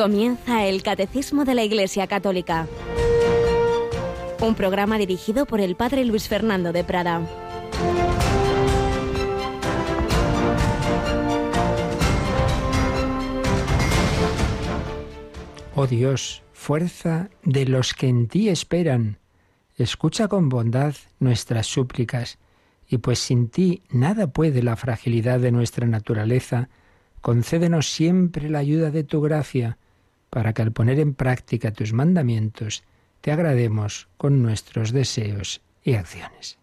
Comienza el Catecismo de la Iglesia Católica, un programa dirigido por el Padre Luis Fernando de Prada. Oh Dios, fuerza de los que en ti esperan, escucha con bondad nuestras súplicas, y pues sin ti nada puede la fragilidad de nuestra naturaleza, concédenos siempre la ayuda de tu gracia, para que al poner en práctica tus mandamientos te agrademos con nuestros deseos y acciones.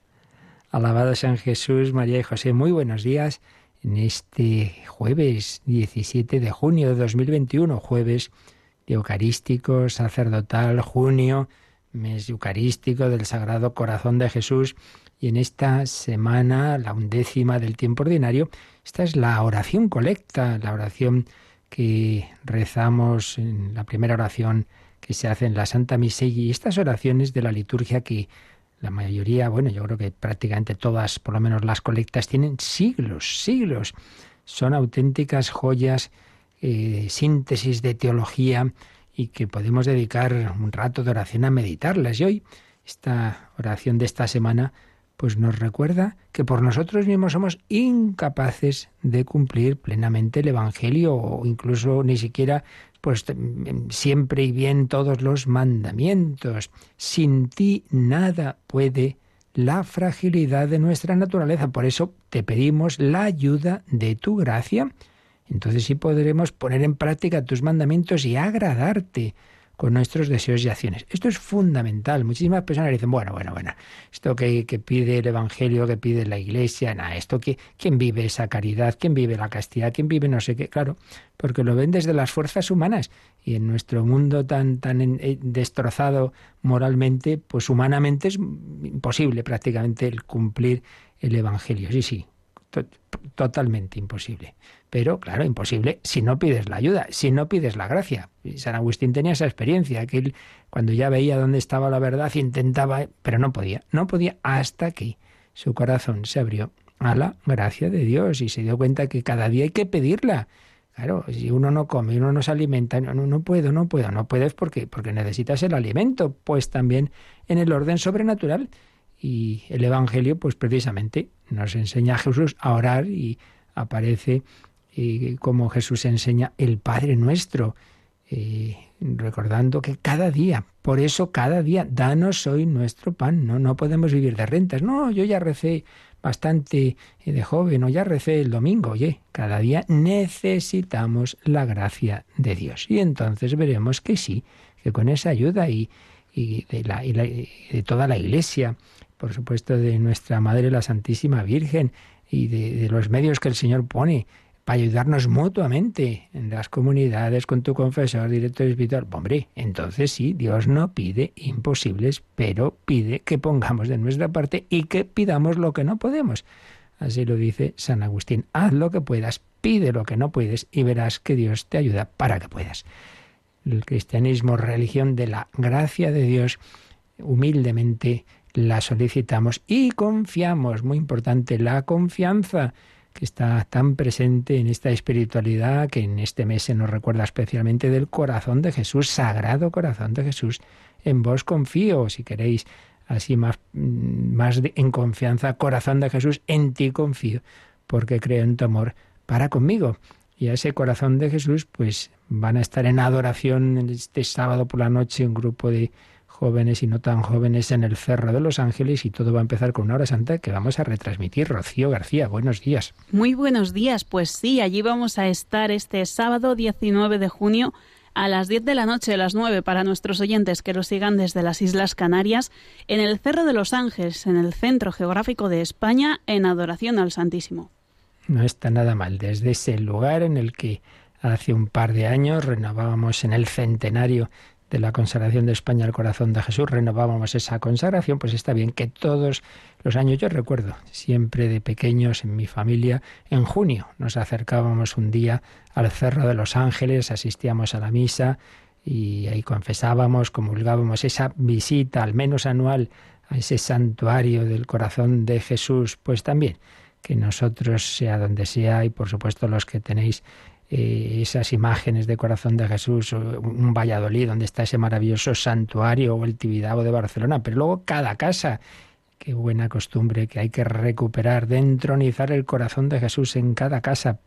Alabado San Jesús, María y José, muy buenos días en este jueves 17 de junio de 2021, jueves de Eucarístico, sacerdotal, junio, mes eucarístico del Sagrado Corazón de Jesús. Y en esta semana, la undécima del tiempo ordinario, esta es la oración colecta, la oración que rezamos en la primera oración que se hace en la Santa Misa y estas oraciones de la liturgia que la mayoría, bueno, yo creo que prácticamente todas, por lo menos las colectas, tienen siglos, siglos. Son auténticas joyas, eh, síntesis de teología y que podemos dedicar un rato de oración a meditarlas. Y hoy, esta oración de esta semana, pues nos recuerda que por nosotros mismos somos incapaces de cumplir plenamente el Evangelio o incluso ni siquiera pues siempre y bien todos los mandamientos. Sin ti nada puede la fragilidad de nuestra naturaleza. Por eso te pedimos la ayuda de tu gracia. Entonces sí podremos poner en práctica tus mandamientos y agradarte con nuestros deseos y acciones. Esto es fundamental. Muchísimas personas dicen, bueno, bueno, bueno, esto que, pide el Evangelio, que pide la Iglesia, nada, esto que, ¿quién vive esa caridad? ¿Quién vive la castidad? ¿Quién vive no sé qué? Claro, porque lo ven desde las fuerzas humanas. Y en nuestro mundo tan, tan eh, destrozado moralmente, pues humanamente es imposible prácticamente el cumplir el Evangelio. Sí, sí, totalmente imposible. Pero, claro, imposible si no pides la ayuda, si no pides la gracia. San Agustín tenía esa experiencia, que él, cuando ya veía dónde estaba la verdad, intentaba, pero no podía, no podía hasta que su corazón se abrió a la gracia de Dios y se dio cuenta que cada día hay que pedirla. Claro, si uno no come, uno no se alimenta, no, no puedo, no puedo, no puedes porque, porque necesitas el alimento, pues también en el orden sobrenatural. Y el Evangelio, pues precisamente nos enseña a Jesús a orar y aparece y como Jesús enseña el Padre nuestro, eh, recordando que cada día, por eso cada día, danos hoy nuestro pan, no, no podemos vivir de rentas, no, yo ya recé bastante eh, de joven o ya recé el domingo, oye, cada día necesitamos la gracia de Dios. Y entonces veremos que sí, que con esa ayuda y, y, de, la, y de toda la Iglesia, por supuesto de nuestra Madre la Santísima Virgen y de los medios que el Señor pone, para ayudarnos mutuamente en las comunidades, con tu confesor, director espiritual. Hombre, entonces sí, Dios no pide imposibles, pero pide que pongamos de nuestra parte y que pidamos lo que no podemos. Así lo dice San Agustín. Haz lo que puedas, pide lo que no puedes y verás que Dios te ayuda para que puedas. El cristianismo, religión de la gracia de Dios, humildemente la solicitamos y confiamos. Muy importante, la confianza que está tan presente en esta espiritualidad que en este mes se nos recuerda especialmente del corazón de Jesús, sagrado corazón de Jesús. En vos confío, si queréis así más, mm, más en confianza, corazón de Jesús, en ti confío, porque creo en tu amor para conmigo. Y a ese corazón de Jesús, pues van a estar en adoración este sábado por la noche un grupo de jóvenes y no tan jóvenes en el Cerro de los Ángeles y todo va a empezar con una hora santa que vamos a retransmitir. Rocío García, buenos días. Muy buenos días, pues sí, allí vamos a estar este sábado 19 de junio a las 10 de la noche, a las 9 para nuestros oyentes que lo sigan desde las Islas Canarias, en el Cerro de los Ángeles, en el centro geográfico de España, en adoración al Santísimo. No está nada mal, desde ese lugar en el que hace un par de años renovábamos en el centenario de la consagración de España al corazón de Jesús, renovábamos esa consagración, pues está bien que todos los años, yo recuerdo, siempre de pequeños en mi familia, en junio nos acercábamos un día al Cerro de los Ángeles, asistíamos a la misa y ahí confesábamos, comulgábamos esa visita, al menos anual, a ese santuario del corazón de Jesús, pues también que nosotros, sea donde sea, y por supuesto los que tenéis esas imágenes de corazón de Jesús, un Valladolid donde está ese maravilloso santuario o el Tibidabo de Barcelona, pero luego cada casa. Qué buena costumbre que hay que recuperar, de entronizar el corazón de Jesús en cada casa,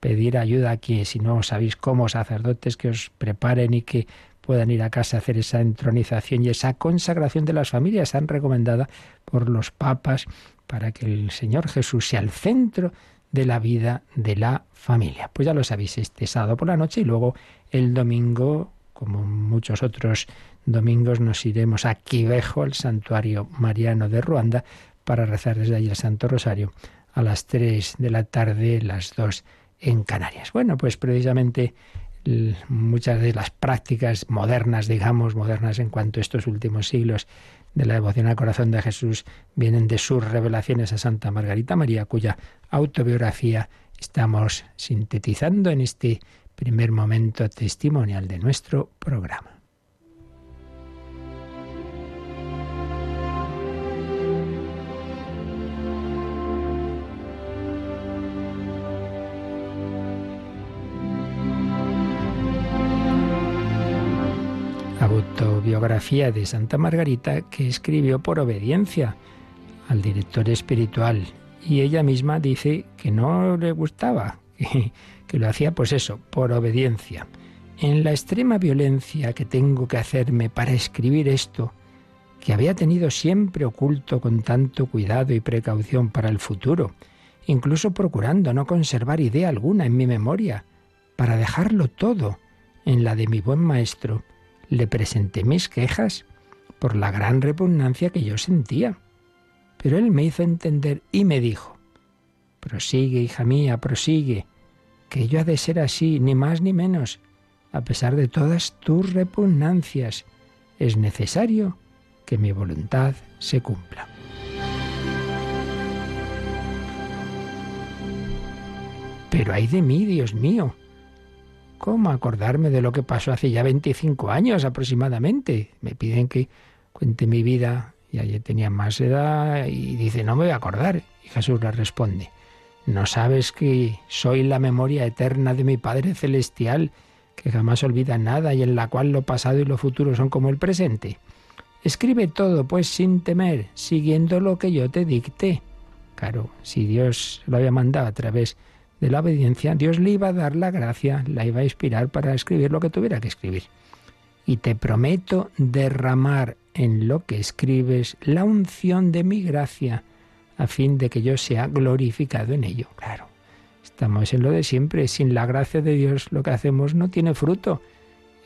pedir ayuda aquí, si no sabéis cómo, sacerdotes que os preparen y que puedan ir a casa a hacer esa entronización y esa consagración de las familias tan recomendada por los papas para que el Señor Jesús sea el centro de la vida de la familia. Pues ya lo sabéis, este sábado por la noche y luego el domingo, como muchos otros domingos, nos iremos a Quivejo, al santuario mariano de Ruanda, para rezar desde allí el Santo Rosario a las 3 de la tarde, las 2 en Canarias. Bueno, pues precisamente muchas de las prácticas modernas, digamos, modernas en cuanto a estos últimos siglos de la devoción al corazón de Jesús, vienen de sus revelaciones a Santa Margarita María, cuya autobiografía estamos sintetizando en este primer momento testimonial de nuestro programa. Autobiografía de Santa Margarita que escribió por obediencia al director espiritual. Y ella misma dice que no le gustaba, que, lo hacía pues eso, por obediencia. En la extrema violencia que tengo que hacerme para escribir esto, que había tenido siempre oculto con tanto cuidado y precaución para el futuro, incluso procurando no conservar idea alguna en mi memoria, para dejarlo todo en la de mi buen maestro, le presenté mis quejas por la gran repugnancia que yo sentía. Pero él me hizo entender y me dijo, prosigue, hija mía, prosigue, que yo ha de ser así, ni más ni menos, a pesar de todas tus repugnancias. Es necesario que mi voluntad se cumpla. Pero hay de mí, Dios mío, ¿Cómo acordarme de lo que pasó hace ya 25 años aproximadamente? Me piden que cuente mi vida, y ayer tenía más edad, y dice, no me voy a acordar. Y Jesús le responde, ¿no sabes que soy la memoria eterna de mi Padre Celestial, que jamás olvida nada y en la cual lo pasado y lo futuro son como el presente? Escribe todo, pues sin temer, siguiendo lo que yo te dicté. Claro, si Dios lo había mandado a través de de la obediencia, Dios le iba a dar la gracia, la iba a inspirar para escribir lo que tuviera que escribir. Y te prometo derramar en lo que escribes la unción de mi gracia, a fin de que yo sea glorificado en ello. Claro, estamos en lo de siempre, sin la gracia de Dios lo que hacemos no tiene fruto.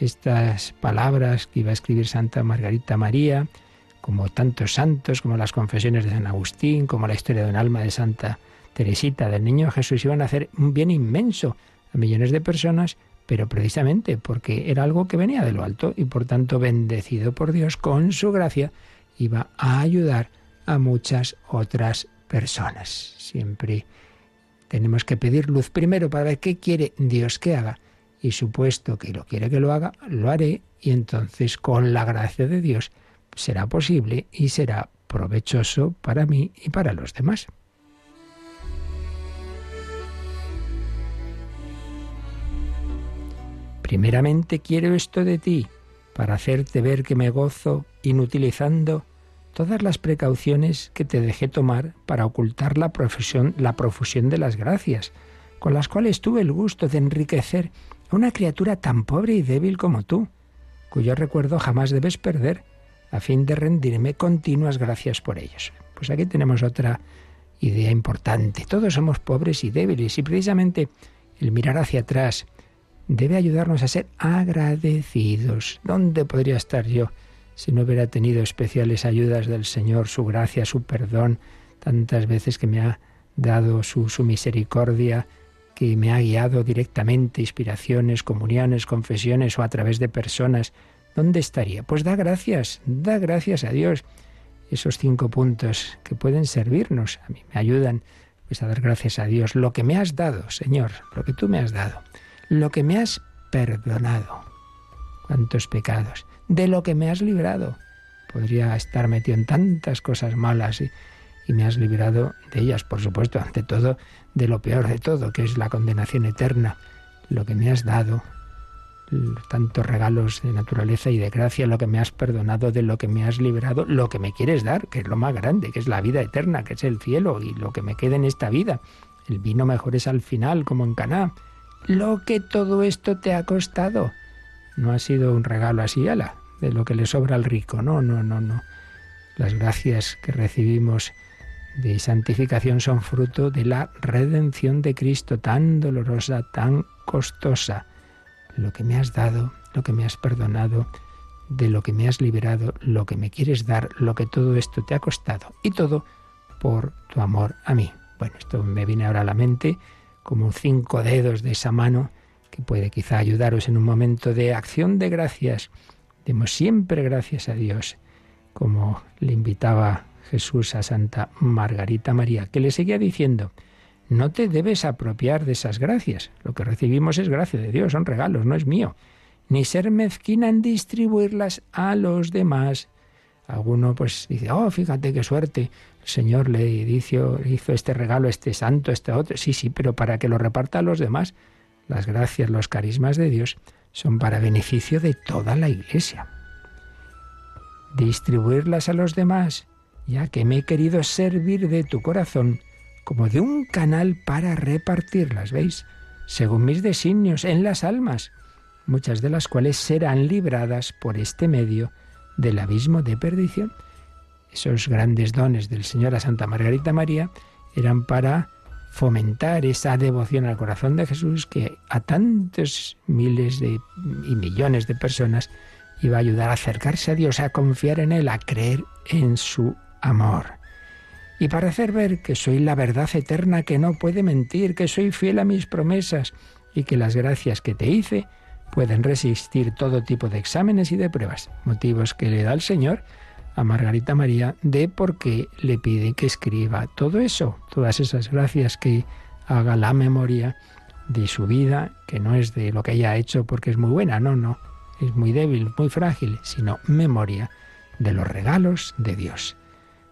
Estas palabras que iba a escribir Santa Margarita María, como tantos santos, como las confesiones de San Agustín, como la historia de un alma de Santa Teresita, del niño Jesús, iban a hacer un bien inmenso a millones de personas, pero precisamente porque era algo que venía de lo alto y por tanto bendecido por Dios con su gracia, iba a ayudar a muchas otras personas. Siempre tenemos que pedir luz primero para ver qué quiere Dios que haga y supuesto que lo quiere que lo haga, lo haré y entonces con la gracia de Dios será posible y será provechoso para mí y para los demás. Primeramente quiero esto de ti, para hacerte ver que me gozo inutilizando todas las precauciones que te dejé tomar para ocultar la la profusión de las gracias, con las cuales tuve el gusto de enriquecer a una criatura tan pobre y débil como tú, cuyo recuerdo jamás debes perder, a fin de rendirme continuas gracias por ellos. Pues aquí tenemos otra idea importante. Todos somos pobres y débiles y precisamente el mirar hacia atrás, debe ayudarnos a ser agradecidos. ¿Dónde podría estar yo si no hubiera tenido especiales ayudas del Señor, su gracia, su perdón, tantas veces que me ha dado su, misericordia, que me ha guiado directamente, inspiraciones, comuniones, confesiones o a través de personas? ¿Dónde estaría? Pues da gracias, da gracias a Dios. Esos cinco puntos que pueden servirnos, a mí me ayudan pues a dar gracias a Dios. Lo que me has dado, Señor, lo que tú me has dado lo que me has perdonado. Cuántos pecados. De lo que me has librado. Podría estar metido en tantas cosas malas y, me has librado de ellas, por supuesto, ante todo, de lo peor de todo, que es la condenación eterna. lo que me has dado, tantos regalos de naturaleza y de gracia, lo que me has perdonado, de lo que me has librado, lo que me quieres dar, que es lo más grande, que es la vida eterna, que es el cielo y lo que me queda en esta vida. El vino mejor es al final, como en Caná. Lo que todo esto te ha costado. No ha sido un regalo así, ala, de lo que le sobra al rico. No, no, no, no. Las gracias que recibimos de santificación son fruto de la redención de Cristo, tan dolorosa, tan costosa lo que me has dado, lo que me has perdonado, de lo que me has liberado, lo que me quieres dar, lo que todo esto te ha costado y todo por tu amor a mí. Bueno, esto me viene ahora a la mente como cinco dedos de esa mano que puede quizá ayudaros en un momento de acción de gracias. Demos siempre gracias a Dios, como le invitaba Jesús a Santa Margarita María, que le seguía diciendo, no te debes apropiar de esas gracias. Lo que recibimos es gracia de Dios, son regalos, no es mío. Ni ser mezquina en distribuirlas a los demás. Alguno pues dice, oh, fíjate qué suerte. El Señor le hizo, hizo este regalo, este santo, este otro. Sí, sí, pero para que lo reparta a los demás. Las gracias, los carismas de Dios son para beneficio de toda la Iglesia. Distribuirlas a los demás, ya que me he querido servir de tu corazón como de un canal para repartirlas, ¿veis? Según mis designios en las almas, muchas de las cuales serán libradas por este medio del abismo de perdición. Esos grandes dones del Señor a Santa Margarita María eran para fomentar esa devoción al corazón de Jesús que a tantos miles de, y millones de personas iba a ayudar a acercarse a Dios, a confiar en Él, a creer en su amor y para hacer ver que soy la verdad eterna que no puede mentir, que soy fiel a mis promesas y que las gracias que te hice pueden resistir todo tipo de exámenes y de pruebas, motivos que le da el Señor a Margarita María de por qué le pide que escriba todo eso, todas esas gracias que haga la memoria de su vida, que no es de lo que ella ha hecho porque es muy buena, no, no, es muy débil, muy frágil, sino memoria de los regalos de Dios.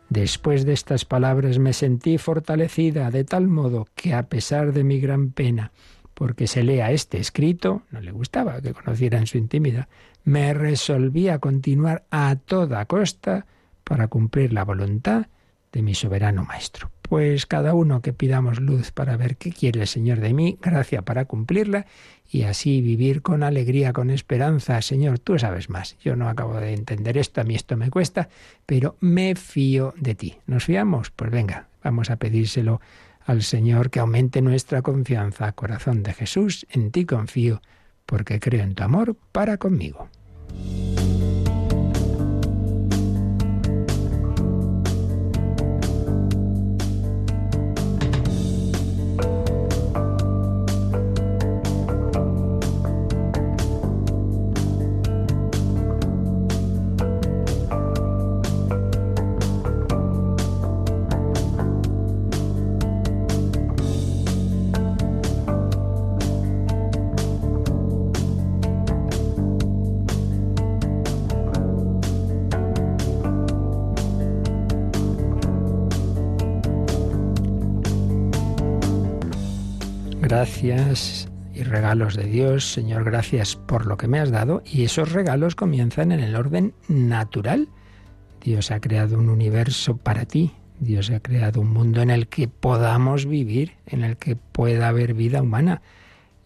Después de estas palabras me sentí fortalecida de tal modo que a pesar de mi gran pena, porque se lea este escrito, no le gustaba que conocieran su intimidad, me resolví a continuar a toda costa para cumplir la voluntad de mi soberano Maestro. Pues cada uno que pidamos luz para ver qué quiere el Señor de mí, gracia para cumplirla y así vivir con alegría, con esperanza. Señor, tú sabes más. Yo no acabo de entender esto, a mí esto me cuesta, pero me fío de ti. ¿Nos fiamos? Pues venga, vamos a pedírselo al Señor que aumente nuestra confianza. Corazón de Jesús, en ti confío, porque creo en tu amor para conmigo. Gracias y regalos de Dios. Señor, gracias por lo que me has dado. Y esos regalos comienzan en el orden natural. Dios ha creado un universo para ti. Dios ha creado un mundo en el que podamos vivir, en el que pueda haber vida humana.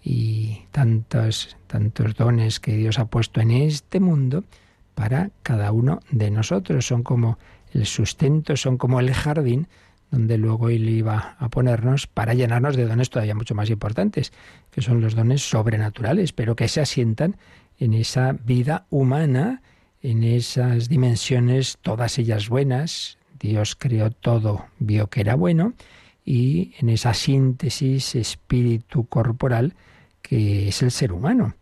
Y tantos, tantos dones que Dios ha puesto en este mundo para cada uno de nosotros. Son como el sustento, son como el jardín donde luego él iba a ponernos para llenarnos de dones todavía mucho más importantes, que son los dones sobrenaturales, pero que se asientan en esa vida humana, en esas dimensiones, todas ellas buenas. Dios creó todo, vio que era bueno, y en esa síntesis espíritu corporal que es el ser humano.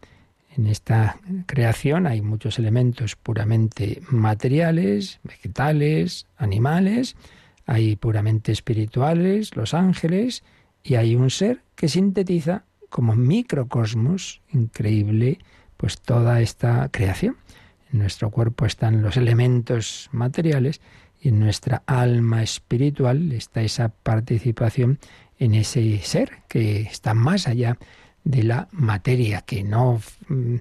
En esta creación hay muchos elementos puramente materiales, vegetales, animales, hay puramente espirituales, los ángeles, y hay un ser que sintetiza como microcosmos increíble pues toda esta creación. En nuestro cuerpo están los elementos materiales y en nuestra alma espiritual está esa participación en ese ser que está más allá de la materia, que no, mm,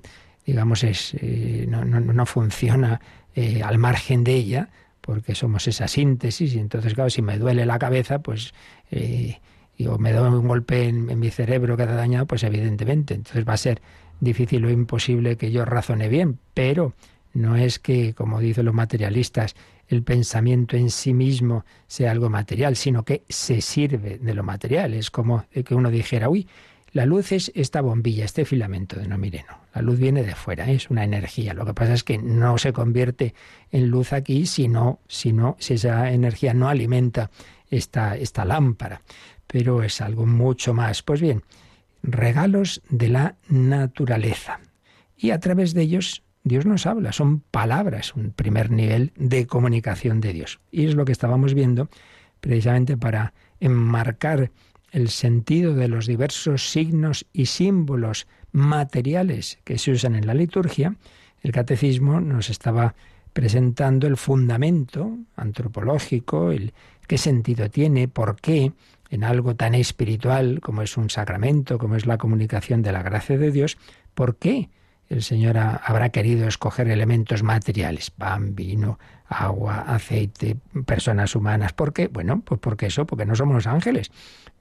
digamos, es, eh, no, no, funciona eh, al margen de ella, porque somos esa síntesis, y entonces, claro, si me duele la cabeza, pues, eh, o me doy un golpe en, en mi cerebro que ha dañado, pues evidentemente, entonces va a ser difícil o imposible que yo razone bien, pero no es que, como dicen los materialistas, el pensamiento en sí mismo sea algo material, sino que se sirve de lo material. Es como que uno dijera, uy, la luz es esta bombilla, este filamento de no mireno. La luz viene de fuera, es una energía. Lo que pasa es que no se convierte en luz aquí si si, si esa energía no alimenta esta, esta lámpara. Pero es algo mucho más. Pues bien, regalos de la naturaleza. Y a través de ellos Dios nos habla, son palabras, un primer nivel de comunicación de Dios. Y es lo que estábamos viendo precisamente para enmarcar el sentido de los diversos signos y símbolos materiales que se usan en la liturgia. El catecismo nos estaba presentando el fundamento antropológico, el qué sentido tiene, por qué en algo tan espiritual como es un sacramento, como es la comunicación de la gracia de Dios, por qué el Señor habrá querido escoger elementos materiales, pan, vino, agua, aceite, personas humanas. ¿Por qué? Bueno, pues porque eso, porque no somos ángeles,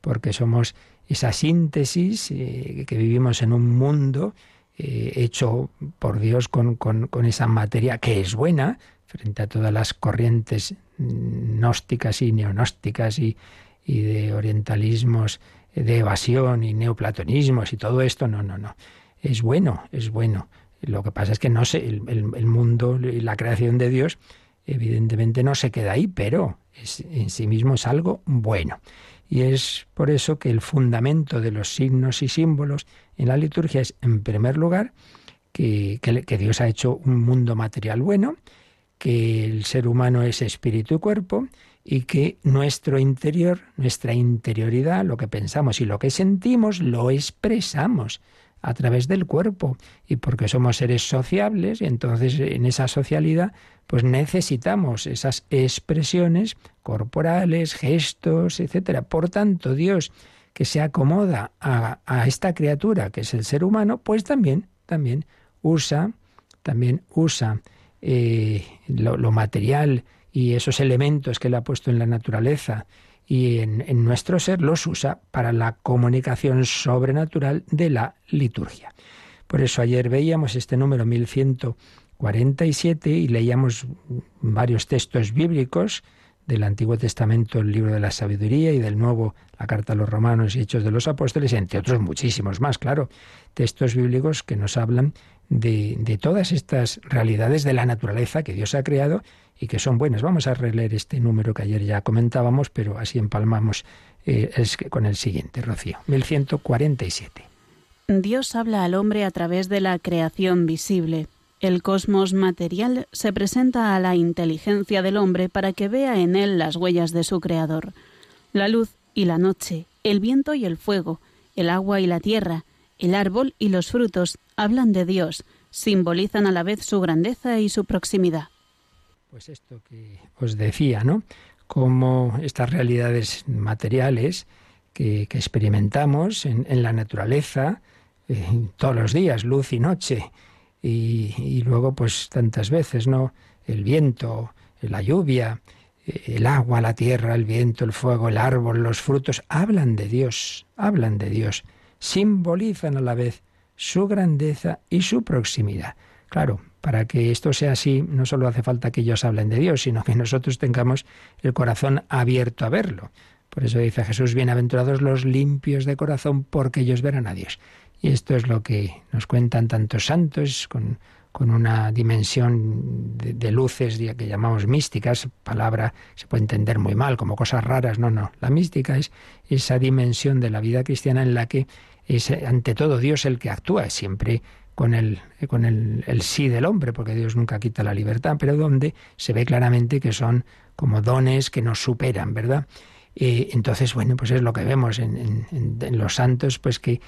porque somos esa síntesis eh, que vivimos en un mundo eh, hecho por Dios con, con, esa materia que es buena frente a todas las corrientes gnósticas y neonósticas y, y de orientalismos de evasión y neoplatonismos y todo esto, no, no, no es bueno, es bueno. Lo que pasa es que no sé, el, el, mundo y la creación de Dios evidentemente no se queda ahí, pero en sí mismo es algo bueno. Y es por eso que el fundamento de los signos y símbolos en la liturgia es, en primer lugar, que, que, Dios ha hecho un mundo material bueno, que el ser humano es espíritu y cuerpo, y que nuestro interior, nuestra interioridad, lo que pensamos y lo que sentimos, lo expresamos a través del cuerpo y porque somos seres sociables y entonces en esa socialidad pues necesitamos esas expresiones corporales, gestos, etcétera. Por tanto, Dios que se acomoda a, esta criatura que es el ser humano, pues también, también usa, también usa eh, lo, material y esos elementos que le ha puesto en la naturaleza y en, nuestro ser los usa para la comunicación sobrenatural de la liturgia. Por eso ayer veíamos este número 1147 y leíamos varios textos bíblicos del Antiguo Testamento, el libro de la sabiduría, y del Nuevo, la carta a los romanos y hechos de los apóstoles, entre otros muchísimos más, claro, textos bíblicos que nos hablan de, todas estas realidades de la naturaleza que Dios ha creado y que son buenas. Vamos a releer este número que ayer ya comentábamos, pero así empalmamos eh, con el siguiente, Rocío. 1147. Dios habla al hombre a través de la creación visible. El cosmos material se presenta a la inteligencia del hombre para que vea en él las huellas de su creador. La luz y la noche, el viento y el fuego, el agua y la tierra, el árbol y los frutos hablan de Dios, simbolizan a la vez su grandeza y su proximidad. Pues esto que os decía, ¿no? Cómo estas realidades materiales que, experimentamos en, la naturaleza eh, todos los días, luz y noche, y, luego pues tantas veces, ¿no? El viento, la lluvia, el agua, la tierra, el viento, el fuego, el árbol, los frutos, hablan de Dios, hablan de Dios, simbolizan a la vez su grandeza y su proximidad. Claro, para que esto sea así, no solo hace falta que ellos hablen de Dios, sino que nosotros tengamos el corazón abierto a verlo. Por eso dice Jesús, bienaventurados los limpios de corazón, porque ellos verán a Dios. Y esto es lo que nos cuentan tantos santos con, con una dimensión de, luces que llamamos místicas, palabra se puede entender muy mal, como cosas raras, no, no. La mística es esa dimensión de la vida cristiana en la que es ante todo Dios el que actúa, siempre con el, con el, sí del hombre, porque Dios nunca quita la libertad, pero donde se ve claramente que son como dones que nos superan, ¿verdad? Eh, entonces, bueno, pues es lo que vemos en, los santos, pues que,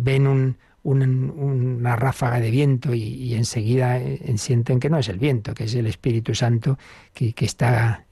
ven un, una ráfaga de viento y, enseguida eh, sienten que no es el viento, que es el Espíritu Santo que, está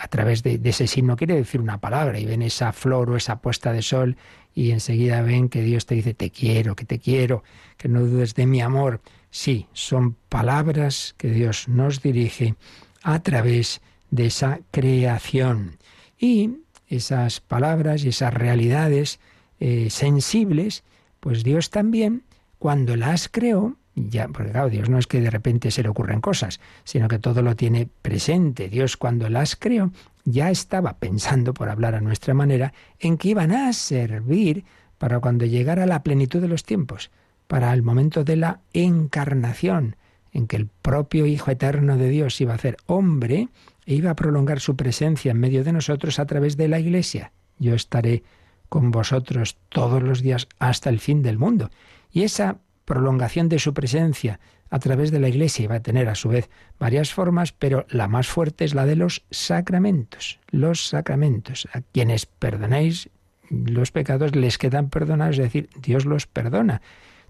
a través de, ese signo, quiere decir una palabra, y ven esa flor o esa puesta de sol y enseguida ven que Dios te dice te quiero, que te quiero, que no dudes de mi amor. Sí, son palabras que Dios nos dirige a través de esa creación. Y esas palabras y esas realidades eh, sensibles, pues Dios también, cuando las creó, ya, porque claro, Dios no es que de repente se le ocurren cosas, sino que todo lo tiene presente. Dios cuando las creó ya estaba pensando, por hablar a nuestra manera, en que iban a servir para cuando llegara la plenitud de los tiempos, para el momento de la encarnación, en que el propio Hijo Eterno de Dios iba a ser hombre e iba a prolongar su presencia en medio de nosotros a través de la Iglesia. Yo estaré con vosotros todos los días hasta el fin del mundo. Y esa prolongación de su presencia a través de la Iglesia iba a tener a su vez varias formas, pero la más fuerte es la de los sacramentos. Los sacramentos. A quienes perdonéis los pecados les quedan perdonados, es decir, Dios los perdona.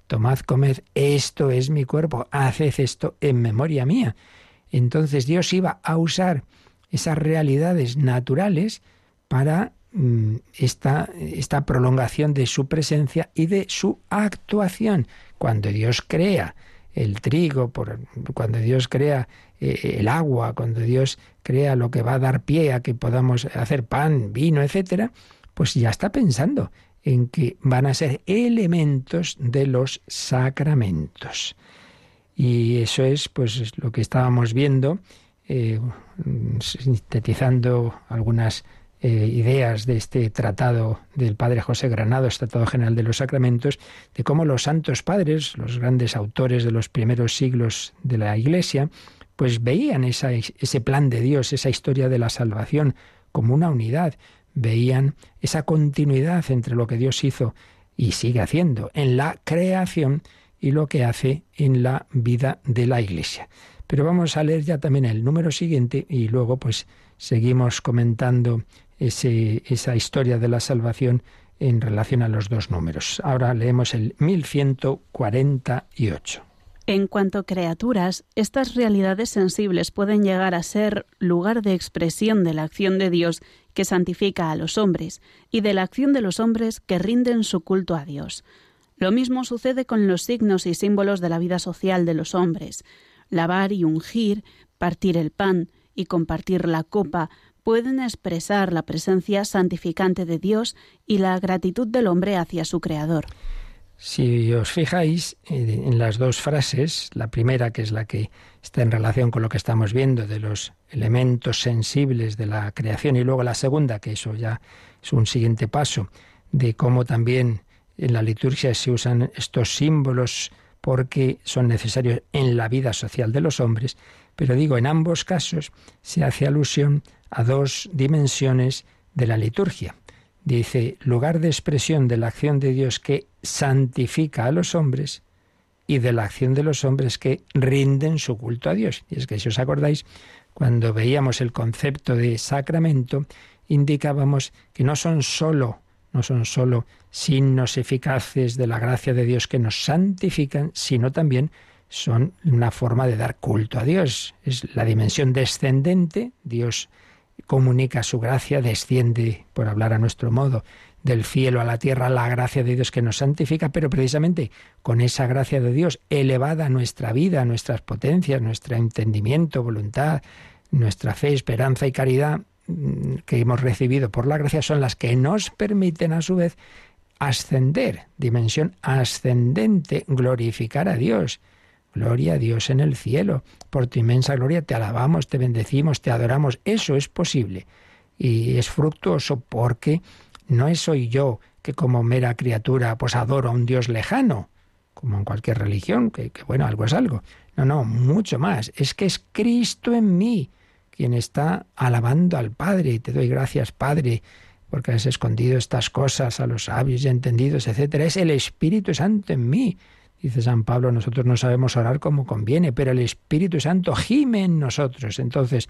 Tomad, comed, esto es mi cuerpo, haced esto en memoria mía. Entonces Dios iba a usar esas realidades naturales para Mm, esta, esta prolongación de su presencia y de su actuación. Cuando Dios crea el trigo, cuando Dios crea eh, el agua, cuando Dios crea lo que va a dar pie a que podamos hacer pan, vino, etcétera, pues ya está pensando en que van a ser elementos de los sacramentos. Y eso es pues lo que estábamos viendo, eh, sintetizando algunas eh, ideas de este tratado del padre José Granado, Tratado General de los Sacramentos, de cómo los santos padres, los grandes autores de los primeros siglos de la Iglesia, pues veían ese plan de Dios, esa historia de la salvación como una unidad, veían esa continuidad entre lo que Dios hizo y sigue haciendo en la creación y lo que hace en la vida de la Iglesia. Pero vamos a leer ya también el número siguiente y luego pues seguimos comentando esa historia de la salvación en relación a los dos números. Ahora leemos el 1148. En cuanto a criaturas, estas realidades sensibles pueden llegar a ser lugar de expresión de la acción de Dios que santifica a los hombres y de la acción de los hombres que rinden su culto a Dios. Lo mismo sucede con los signos y símbolos de la vida social de los hombres. Lavar y ungir, partir el pan y compartir la copa pueden expresar la presencia santificante de Dios y la gratitud del hombre hacia su Creador. Si os fijáis eh, en las dos frases, la primera que es la que está en relación con lo que estamos viendo de los elementos sensibles de la creación y luego la segunda, que eso ya es un siguiente paso, de cómo también en la liturgia se usan estos símbolos porque son necesarios en la vida social de los hombres, pero digo, en ambos casos se hace alusión a dos dimensiones de la liturgia. Dice, lugar de expresión de la acción de Dios que santifica a los hombres y de la acción de los hombres que rinden su culto a Dios. Y es que si os acordáis, cuando veíamos el concepto de sacramento, indicábamos que no son sólo no son sólo signos eficaces de la gracia de Dios que nos santifican, sino también son una forma de dar culto a Dios. Es la dimensión descendente, Dios comunica su gracia, desciende, por hablar a nuestro modo, del cielo a la tierra la gracia de Dios que nos santifica, pero precisamente con esa gracia de Dios elevada nuestra vida, nuestras potencias, nuestro entendimiento, voluntad, nuestra fe, esperanza y caridad mm, que hemos recibido por la gracia son las que nos permiten a su vez ascender, dimensión ascendente, glorificar a Dios. Gloria a Dios en el cielo. Por tu inmensa gloria te alabamos, te bendecimos, te adoramos. Eso es posible. Y es fructuoso porque no soy yo que como mera criatura pues adoro a un Dios lejano, como en cualquier religión, que, que bueno, algo es algo. No, no, mucho más. Es que es Cristo en mí quien está alabando al Padre. Y te doy gracias, Padre, porque has escondido estas cosas a los sabios y entendidos, etcétera. Es el Espíritu Santo en mí Dice San Pablo, nosotros no sabemos orar como conviene, pero el Espíritu Santo gime en nosotros. Entonces,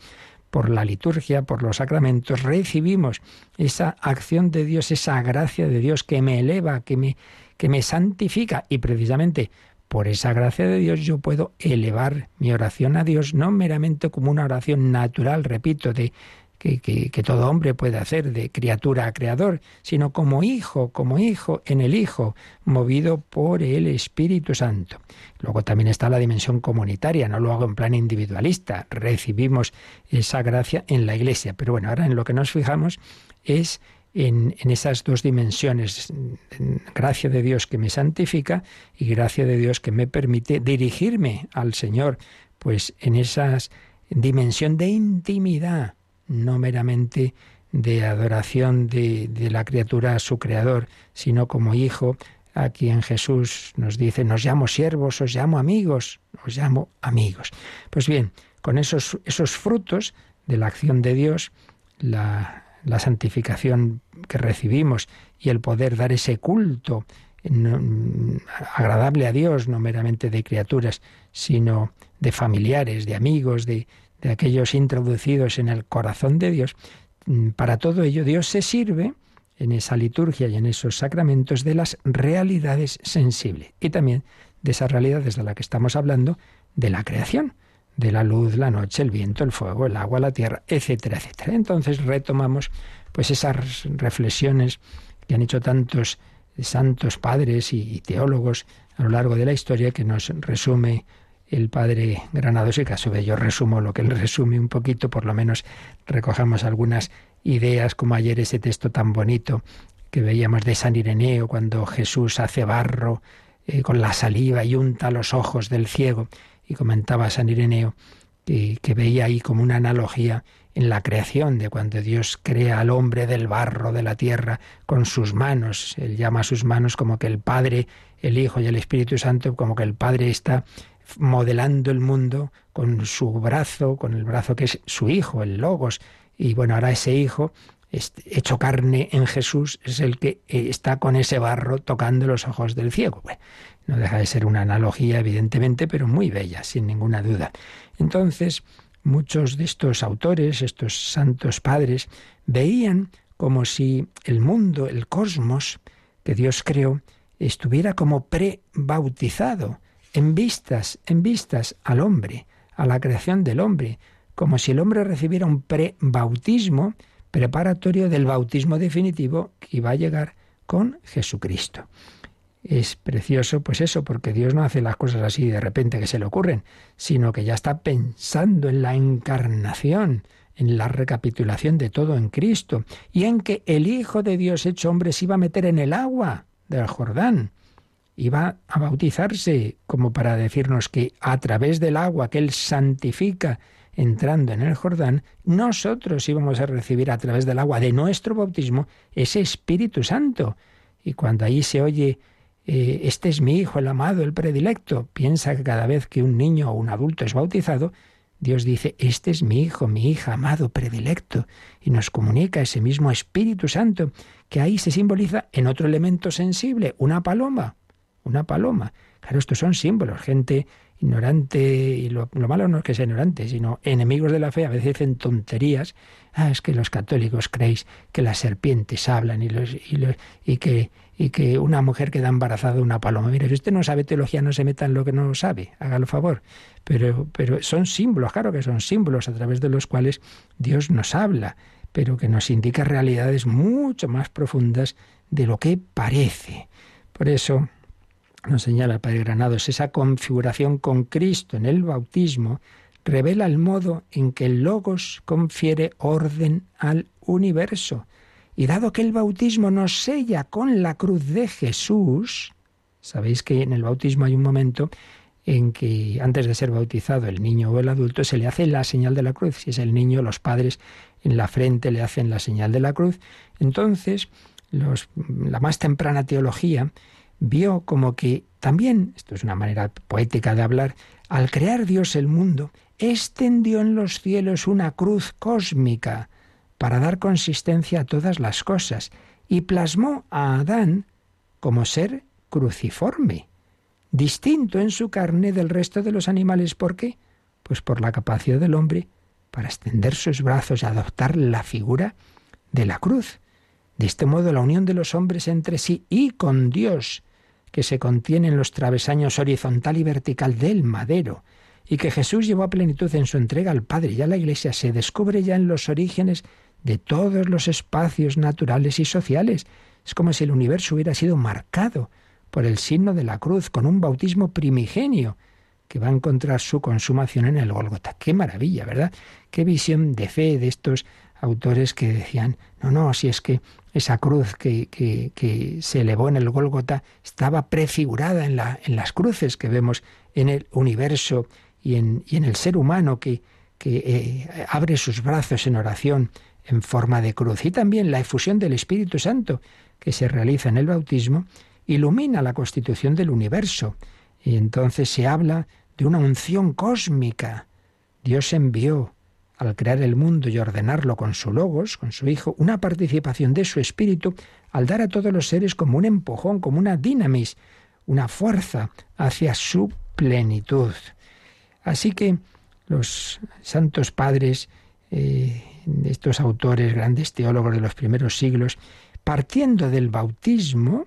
por la liturgia, por los sacramentos, recibimos esa acción de Dios, esa gracia de Dios que me eleva, que me, que me santifica. Y precisamente por esa gracia de Dios yo puedo elevar mi oración a Dios, no meramente como una oración natural, repito, de, que, todo hombre puede hacer de criatura a creador, sino como hijo, como hijo en el Hijo, movido por el Espíritu Santo. Luego también está la dimensión comunitaria, no lo hago en plan individualista, recibimos esa gracia en la Iglesia. Pero bueno, ahora en lo que nos fijamos es en, en, esas dos dimensiones, gracia de Dios que me santifica y gracia de Dios que me permite dirigirme al Señor, pues en esa dimensión de intimidad no meramente de adoración de, la criatura a su creador, sino como hijo, a quien Jesús nos dice, nos llamo siervos, os llamo amigos, os llamo amigos. Pues bien, con esos, esos frutos de la acción de Dios, la, la santificación que recibimos y el poder dar ese culto agradable a Dios, no meramente de criaturas, sino de familiares, de amigos, de, de aquellos introducidos en el corazón de Dios, mm, para todo ello Dios se sirve en esa liturgia y en esos sacramentos de las realidades sensibles y también de esas realidades de las que estamos hablando, de la creación, de la luz, la noche, el viento, el fuego, el agua, la tierra, etcétera, etcétera. Entonces retomamos pues esas reflexiones que han hecho tantos santos padres y teólogos a lo largo de la historia que nos resume el padre Granados y caso de yo resumo lo que él resume un poquito, por lo menos recojamos algunas ideas, como ayer ese texto tan bonito que veíamos de San Ireneo, cuando Jesús hace barro eh, con la saliva y unta los ojos del ciego, y comentaba San Ireneo que, que veía ahí como una analogía en la creación de cuando Dios crea al hombre del barro de la tierra con sus manos. Él llama a sus manos como que el Padre, el Hijo y el Espíritu Santo, como que el Padre está modelando el mundo con su brazo, con el brazo que es su hijo, el Logos. Y bueno, ahora ese hijo, hecho carne en Jesús, es el que eh, está con ese barro tocando los ojos del ciego. no deja de ser una analogía, evidentemente, pero muy bella, sin ninguna duda. Entonces, muchos de estos autores, estos santos padres, veían como si el mundo, el cosmos que Dios creó, estuviera como pre-bautizado en vistas, en vistas al hombre, a la creación del hombre, como si el hombre recibiera un pre-bautismo preparatorio del bautismo definitivo que iba a llegar con Jesucristo. Es precioso, pues eso, porque Dios no hace las cosas así de repente que se le ocurren, sino que ya está pensando en la encarnación, en la recapitulación de todo en Cristo, y en que el Hijo de Dios hecho hombre se iba a meter en el agua del Jordán, iba a bautizarse como para decirnos que a través del agua que Él santifica entrando en el Jordán, nosotros íbamos a recibir a través del agua de nuestro bautismo ese Espíritu Santo. Y cuando ahí se oye, eh, este es mi hijo, el amado, el predilecto, piensa que cada vez que un niño o un adulto es bautizado, Dios dice, este es mi hijo, mi hija, amado, predilecto, y nos comunica ese mismo Espíritu Santo, que ahí se simboliza en otro elemento sensible, una paloma, una paloma. Claro, estos son símbolos, gente ignorante, y lo, malo no es que sea ignorante, sino enemigos de la fe, a veces dicen tonterías. Ah, es que los católicos creéis que las serpientes hablan y, los, y, que, y que una mujer queda embarazada de una paloma. Mire, si usted no sabe teología, no se meta en lo que no sabe, hágalo favor. Pero, pero son símbolos, claro que son símbolos a través de los cuales Dios nos habla, pero que nos indica realidades mucho más profundas de lo que parece. Por eso, nos señala el Padre Granados, esa configuración con Cristo en el bautismo revela el modo en que el Logos confiere orden al universo. Y dado que el bautismo nos sella con la cruz de Jesús, sabéis que en el bautismo hay un momento en que antes de ser bautizado el niño o el adulto se le hace la señal de la cruz. Si es el niño, los padres en la frente le hacen la señal de la cruz. Entonces, la más temprana teología vio como que también, esto es una manera poética de hablar, al crear Dios el mundo, extendió en los cielos una cruz cósmica para dar consistencia a todas las cosas y plasmó a Adán como ser cruciforme, distinto en su carne del resto de los animales. ¿Por qué? Pues por la capacidad del hombre para extender sus brazos y adoptar la figura de la cruz. De este modo la unión de los hombres entre sí y con Dios, que se contiene en los travesaños horizontal y vertical del madero, y que Jesús llevó a plenitud en su entrega al Padre y a la Iglesia, se descubre ya en los orígenes de todos los espacios naturales y sociales. Es como si el universo hubiera sido marcado por el signo de la cruz, con un bautismo primigenio, que va a encontrar su consumación en el Gólgota. Qué maravilla, ¿verdad? Qué visión de fe de estos autores que decían, no, no, si es que esa cruz que, que, se elevó en el Gólgota estaba prefigurada en, la, en las cruces que vemos en el universo y en, y en el ser humano que, que eh, abre sus brazos en oración en forma de cruz. Y también la efusión del Espíritu Santo que se realiza en el bautismo ilumina la constitución del universo. Y entonces se habla de una unción cósmica. Dios envió al crear el mundo y ordenarlo con su logos, con su Hijo, una participación de su Espíritu al dar a todos los seres como un empujón, como una dinamis, una fuerza hacia su plenitud. Así que los santos padres, eh, estos autores, grandes teólogos de los primeros siglos, partiendo del bautismo,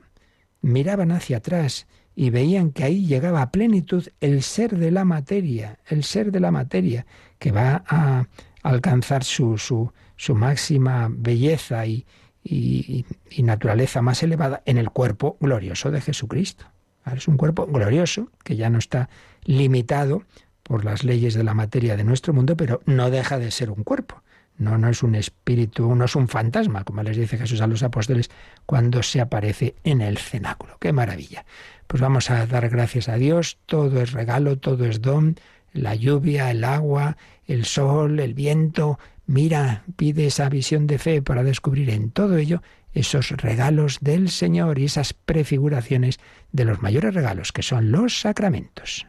miraban hacia atrás y veían que ahí llegaba a plenitud el ser de la materia, el ser de la materia, que va a alcanzar su, su, máxima belleza y, y, naturaleza más elevada en el cuerpo glorioso de Jesucristo. Es un cuerpo glorioso que ya no está limitado por las leyes de la materia de nuestro mundo, pero no deja de ser un cuerpo. No, no es un espíritu, no es un fantasma, como les dice Jesús a los apóstoles cuando se aparece en el cenáculo. ¡Qué maravilla! Pues vamos a dar gracias a Dios, todo es regalo, todo es don, la lluvia, el agua, el sol, el viento. Mira, pide esa visión de fe para descubrir en todo ello esos regalos del Señor y esas prefiguraciones de los mayores regalos que son los sacramentos.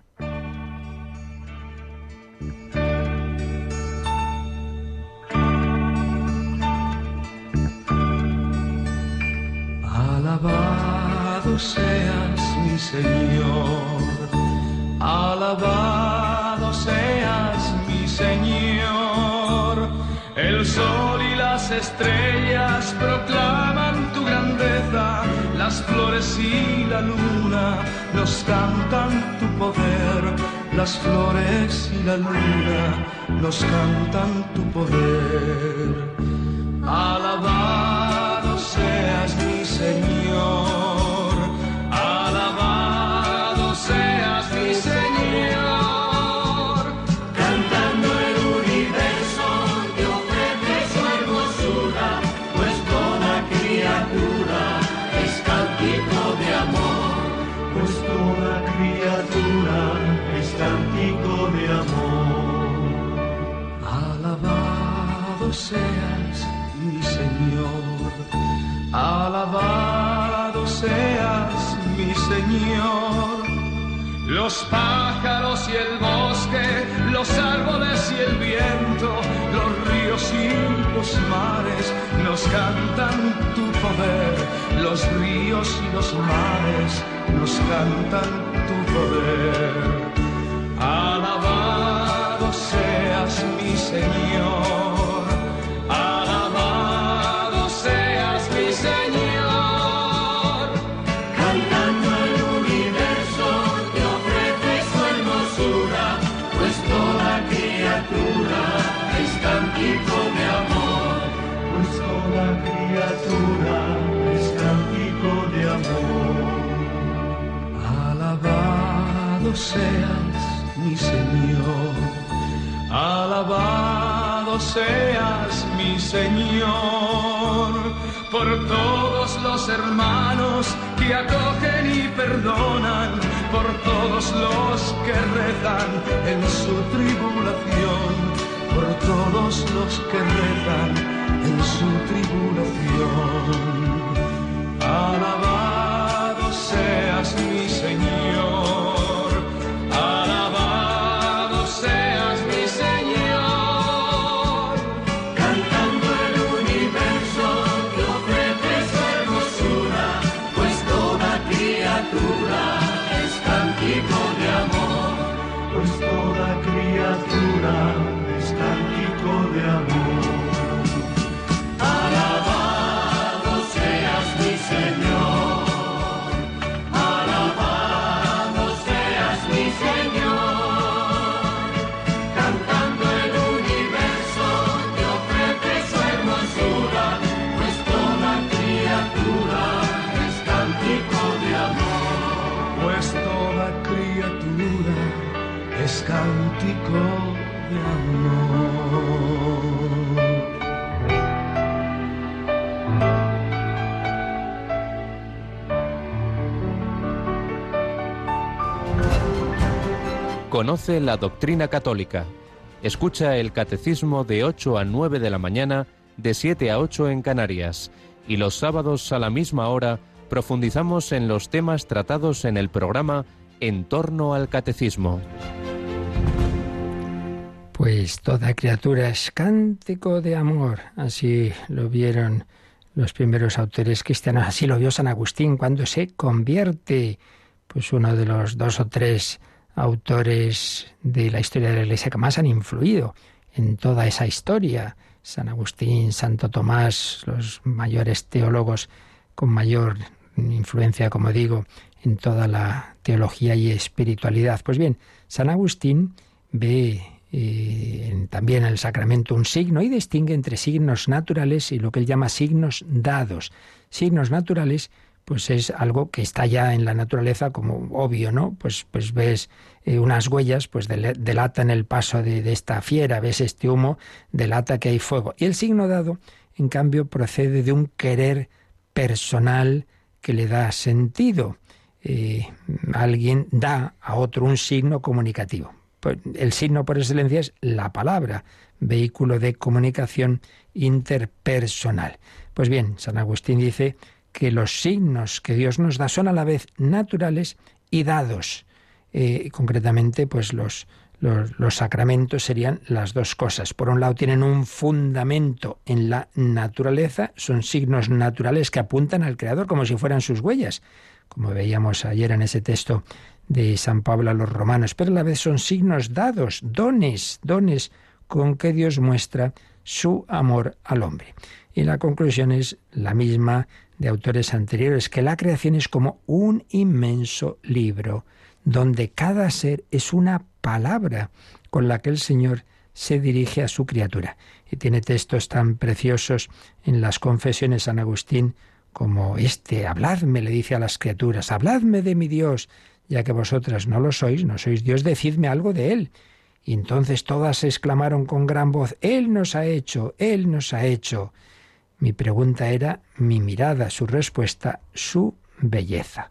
Alabado seas mi Señor, alabado seas mi Señor. El sol y las estrellas proclaman tu grandeza, las flores y la luna nos cantan tu poder, las flores y la luna nos cantan tu poder. Alabado alabado seas mi Señor. Los pájaros y el bosque, los árboles y el viento, los ríos y los mares nos cantan tu poder. Los ríos y los mares nos cantan tu poder. Alabado seas mi Señor. Seas mi Señor, alabado seas mi Señor, por todos los hermanos que acogen y perdonan, por todos los que rezan en su tribulación, por todos los que rezan en su tribulación. Alabado seas mi Señor. Conoce la doctrina católica. Escucha el catecismo de 8 a 9 de la mañana, de 7 a 8 en Canarias. Y los sábados a la misma hora profundizamos en los temas tratados en el programa En torno al catecismo. Pues toda criatura es cántico de amor, así lo vieron los primeros autores cristianos, así lo vio San Agustín cuando se convierte, pues uno de los dos o tres autores de la historia de la Iglesia que más han influido en toda esa historia. San Agustín, Santo Tomás, los mayores teólogos con mayor influencia, como digo, en toda la teología y espiritualidad. Pues bien, San Agustín ve eh, también en el sacramento un signo y distingue entre signos naturales y lo que él llama signos dados. Signos naturales pues es algo que está ya en la naturaleza como obvio, ¿no? Pues, pues ves eh, unas huellas, pues delatan el paso de, de, esta fiera, ves este humo, delata que hay fuego. Y el signo dado, en cambio, procede de un querer personal que le da sentido. Eh, alguien da a otro un signo comunicativo. Pues el signo por excelencia es la palabra, vehículo de comunicación interpersonal. Pues bien, San Agustín dice que los signos que Dios nos da son a la vez naturales y dados. Eh, concretamente, pues los, los, los, sacramentos serían las dos cosas. Por un lado, tienen un fundamento en la naturaleza, son signos naturales que apuntan al Creador como si fueran sus huellas, como veíamos ayer en ese texto de San Pablo a los romanos, pero a la vez son signos dados, dones, dones con que Dios muestra su amor al hombre. Y la conclusión es la misma de autores anteriores, que la creación es como un inmenso libro, donde cada ser es una palabra con la que el Señor se dirige a su criatura. Y tiene textos tan preciosos en las confesiones San Agustín como este, habladme, le dice a las criaturas, habladme de mi Dios, ya que vosotras no lo sois, no sois Dios, decidme algo de Él. Y entonces todas exclamaron con gran voz, Él nos ha hecho, Él nos ha hecho. Mi pregunta era mi mirada, su respuesta, su belleza.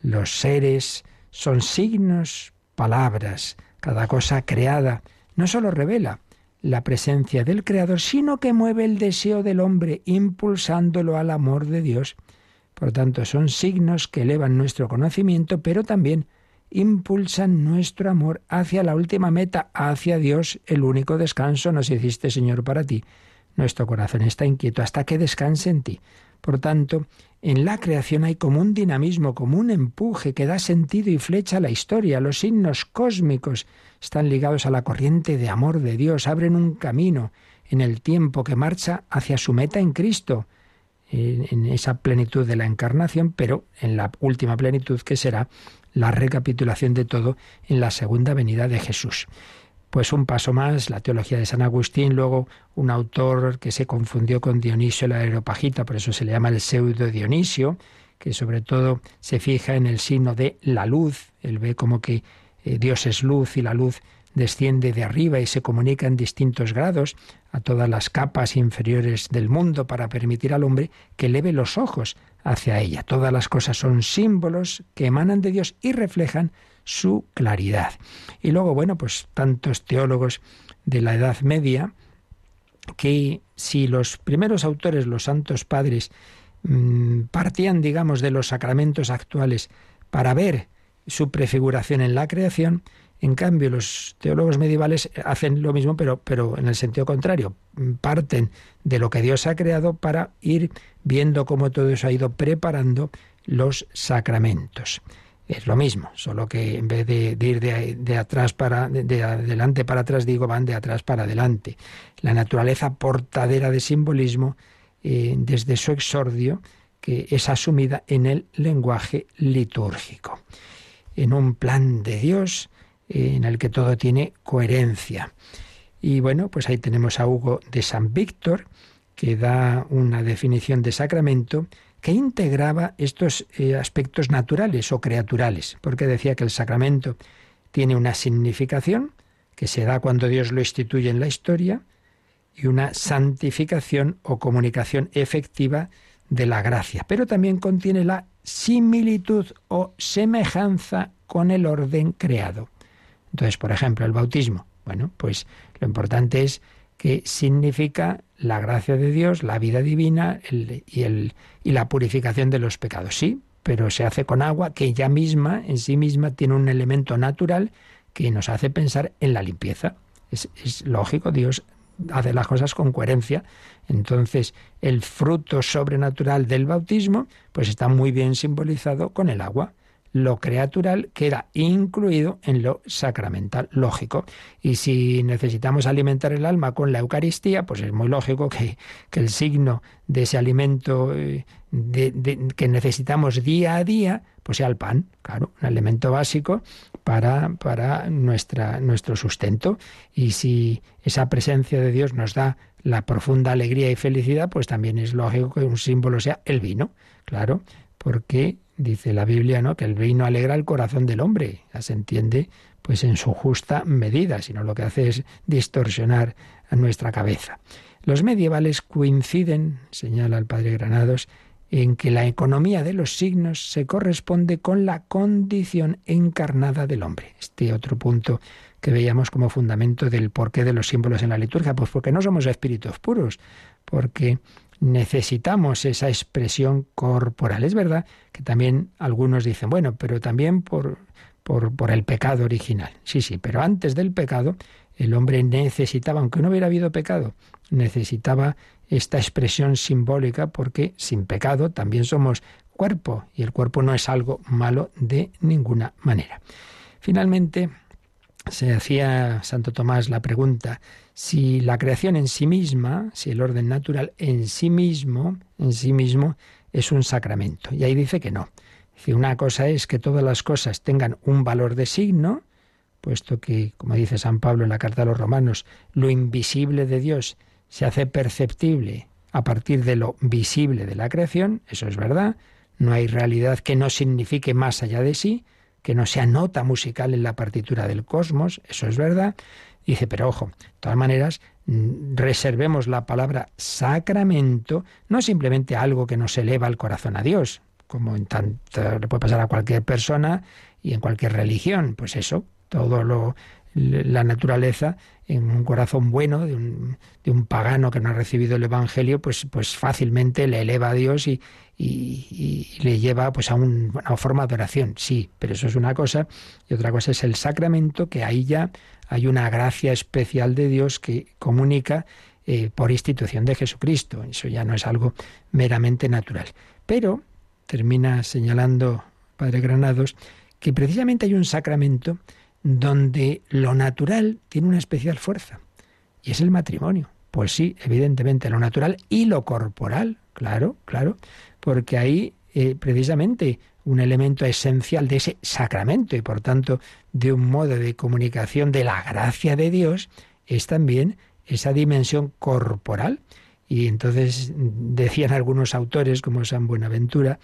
Los seres son signos, palabras, cada cosa creada no solo revela la presencia del Creador, sino que mueve el deseo del hombre, impulsándolo al amor de Dios. Por tanto, son signos que elevan nuestro conocimiento, pero también impulsan nuestro amor hacia la última meta, hacia Dios, el único descanso nos hiciste, Señor, para ti. Nuestro corazón está inquieto hasta que descanse en ti. Por tanto, en la creación hay como un dinamismo, como un empuje que da sentido y flecha a la historia. Los signos cósmicos están ligados a la corriente de amor de Dios, abren un camino en el tiempo que marcha hacia su meta en Cristo, en esa plenitud de la encarnación, pero en la última plenitud que será la recapitulación de todo en la segunda venida de Jesús pues un paso más, la teología de San Agustín, luego un autor que se confundió con Dionisio la Aeropagita, por eso se le llama el pseudo Dionisio, que sobre todo se fija en el signo de la luz, él ve como que eh, Dios es luz y la luz desciende de arriba y se comunica en distintos grados a todas las capas inferiores del mundo para permitir al hombre que eleve los ojos hacia ella. Todas las cosas son símbolos que emanan de Dios y reflejan su claridad. Y luego, bueno, pues tantos teólogos de la Edad Media que si los primeros autores, los santos padres, mm, partían, digamos, de los sacramentos actuales para ver su prefiguración en la creación, en cambio, los teólogos medievales hacen lo mismo, pero, pero en el sentido contrario. Parten de lo que Dios ha creado para ir viendo cómo todo eso ha ido preparando los sacramentos es lo mismo, solo que en vez de, ir de, atrás para de, adelante para atrás, digo, van de atrás para adelante. La naturaleza portadera de simbolismo, eh, desde su exordio, que es asumida en el lenguaje litúrgico, en un plan de Dios eh, en el que todo tiene coherencia. Y bueno, pues ahí tenemos a Hugo de San Víctor, que da una definición de sacramento que integraba estos eh, aspectos naturales o creaturales, porque decía que el sacramento tiene una significación que se da cuando Dios lo instituye en la historia y una santificación o comunicación efectiva de la gracia, pero también contiene la similitud o semejanza con el orden creado. Entonces, por ejemplo, el bautismo. Bueno, pues lo importante es que significa la gracia de Dios, la vida divina y, el, y la purificación de los pecados. Sí, pero se hace con agua que ya misma, en sí misma, tiene un elemento natural que nos hace pensar en la limpieza. Es, es lógico, Dios hace las cosas con coherencia. Entonces, el fruto sobrenatural del bautismo, pues está muy bien simbolizado con el agua lo creatural queda incluido en lo sacramental, lógico. Y si necesitamos alimentar el alma con la Eucaristía, pues es muy lógico que, el signo de ese alimento eh, que necesitamos día a día, pues sea el pan, claro, un alimento básico para, para nuestra, nuestro sustento. Y si esa presencia de Dios nos da la profunda alegría y felicidad, pues también es lógico que un símbolo sea el vino, claro, porque dice la Biblia, ¿no? Que el vino alegra el corazón del hombre. Ya se entiende, pues en su justa medida, sino lo que hace es distorsionar nuestra cabeza. Los medievales coinciden, señala el padre Granados, en que la economía de los signos se corresponde con la condición encarnada del hombre. Este otro punto que veíamos como fundamento del porqué de los símbolos en la liturgia, pues porque no somos espíritus puros, porque necesitamos esa expresión corporal. Es verdad que también algunos dicen, bueno, pero también por, por, por, el pecado original. Sí, sí, pero antes del pecado el hombre necesitaba, aunque no hubiera habido pecado, necesitaba esta expresión simbólica porque sin pecado también somos cuerpo y el cuerpo no es algo malo de ninguna manera. Finalmente, se hacía Santo Tomás la pregunta si la creación en sí misma, si el orden natural en sí mismo, en sí mismo es un sacramento. Y ahí dice que no. Dice, una cosa es que todas las cosas tengan un valor de signo, puesto que, como dice San Pablo en la carta a los romanos, lo invisible de Dios se hace perceptible a partir de lo visible de la creación, eso es verdad, no hay realidad que no signifique más allá de sí, que no sea nota musical en la partitura del cosmos, eso es verdad. Dice, pero ojo, de todas maneras, reservemos la palabra sacramento, no simplemente algo que nos eleva el corazón a Dios, como en tanto le puede pasar a cualquier persona y en cualquier religión, pues eso, todo lo la naturaleza en un corazón bueno de un, de un, pagano que no ha recibido el evangelio pues pues fácilmente le eleva a Dios y, y, le lleva pues a, una forma de oración, sí, pero eso es una cosa y otra cosa es el sacramento, que ahí ya hay una gracia especial de Dios que comunica eh, por institución de Jesucristo, eso ya no es algo meramente natural. Pero termina señalando Padre Granados que precisamente hay un sacramento donde lo natural tiene una especial fuerza, y es el matrimonio. Pues sí, evidentemente lo natural y lo corporal, claro, claro porque ahí eh, precisamente un elemento esencial de ese sacramento y por tanto de un modo de comunicación de la gracia de Dios es también esa dimensión corporal. Y entonces decían algunos autores como San Buenaventura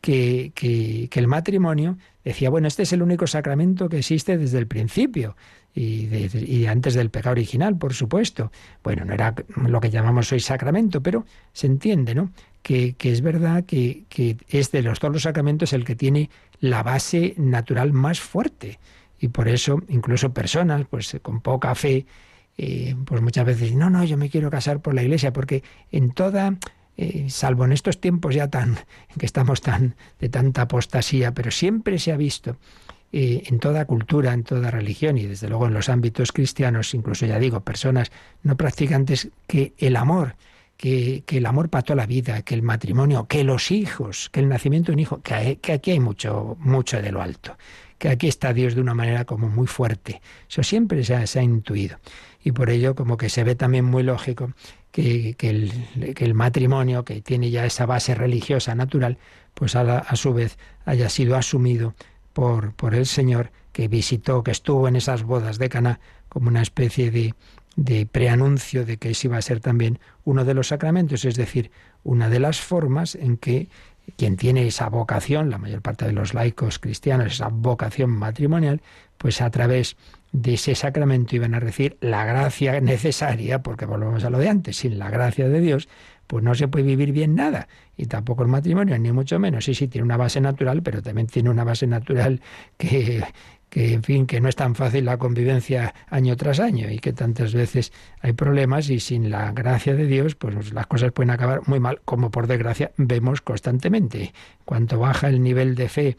que, que, el matrimonio decía, bueno, este es el único sacramento que existe desde el principio y, y, antes del pecado original, por supuesto. Bueno, no era lo que llamamos hoy sacramento, pero se entiende, ¿no? Que, es verdad que, es de los todos los sacramentos el que tiene la base natural más fuerte. Y por eso, incluso personas pues con poca fe, eh, pues muchas veces no, no, yo me quiero casar por la iglesia, porque en toda, eh, salvo en estos tiempos ya tan, en que estamos tan, de tanta apostasía, pero siempre se ha visto eh, en toda cultura, en toda religión y desde luego en los ámbitos cristianos, incluso ya digo, personas no practicantes, que el amor que, el amor para toda la vida, que el matrimonio, que los hijos, que el nacimiento de un hijo, que, aquí hay mucho, mucho de lo alto, que aquí está Dios de una manera como muy fuerte. Eso siempre se ha, intuido. Y por ello como que se ve también muy lógico que, el, matrimonio, que tiene ya esa base religiosa natural, pues a, su vez haya sido asumido por, por el Señor que visitó, que estuvo en esas bodas de Cana como una especie de, de preanuncio de que ese iba a ser también uno de los sacramentos, es decir, una de las formas en que quien tiene esa vocación, la mayor parte de los laicos cristianos, esa vocación matrimonial, pues a través de ese sacramento iban a recibir la gracia necesaria, porque volvemos a lo de antes, sin la gracia de Dios, pues no se puede vivir bien nada. Y tampoco el matrimonio, ni mucho menos. Sí, sí, tiene una base natural, pero también tiene una base natural que, que, en fin, que no es tan fácil la convivencia año tras año y que tantas veces hay problemas y sin la gracia de Dios, pues las cosas pueden acabar muy mal, como por desgracia vemos constantemente. Cuanto baja el nivel de fe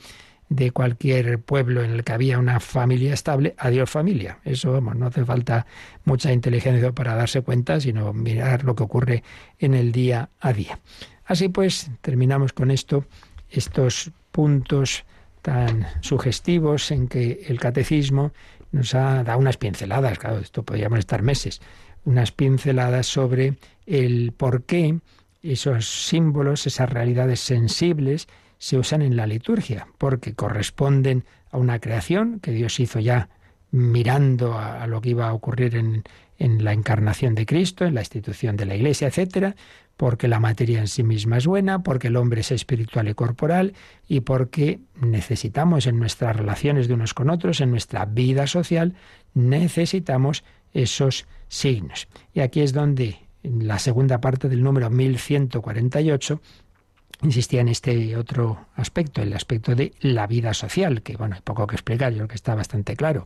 de cualquier pueblo en el que había una familia estable, adiós familia. Eso, vamos, no hace falta mucha inteligencia para darse cuenta, sino mirar lo que ocurre en el día a día. Así pues, terminamos con esto, estos puntos tan sugestivos en que el catecismo nos ha dado unas pinceladas, claro, esto podríamos estar meses, unas pinceladas sobre el por qué esos símbolos, esas realidades sensibles, se usan en la liturgia, porque corresponden a una creación que Dios hizo ya mirando a, lo que iba a ocurrir en, en, la encarnación de Cristo, en la institución de la Iglesia, etcétera, porque la materia en sí misma es buena, porque el hombre es espiritual y corporal, y porque necesitamos en nuestras relaciones de unos con otros, en nuestra vida social, necesitamos esos signos. Y aquí es donde, en la segunda parte del número 1148, insistía en este otro aspecto, el aspecto de la vida social, que bueno, hay poco que explicar, yo creo que está bastante claro,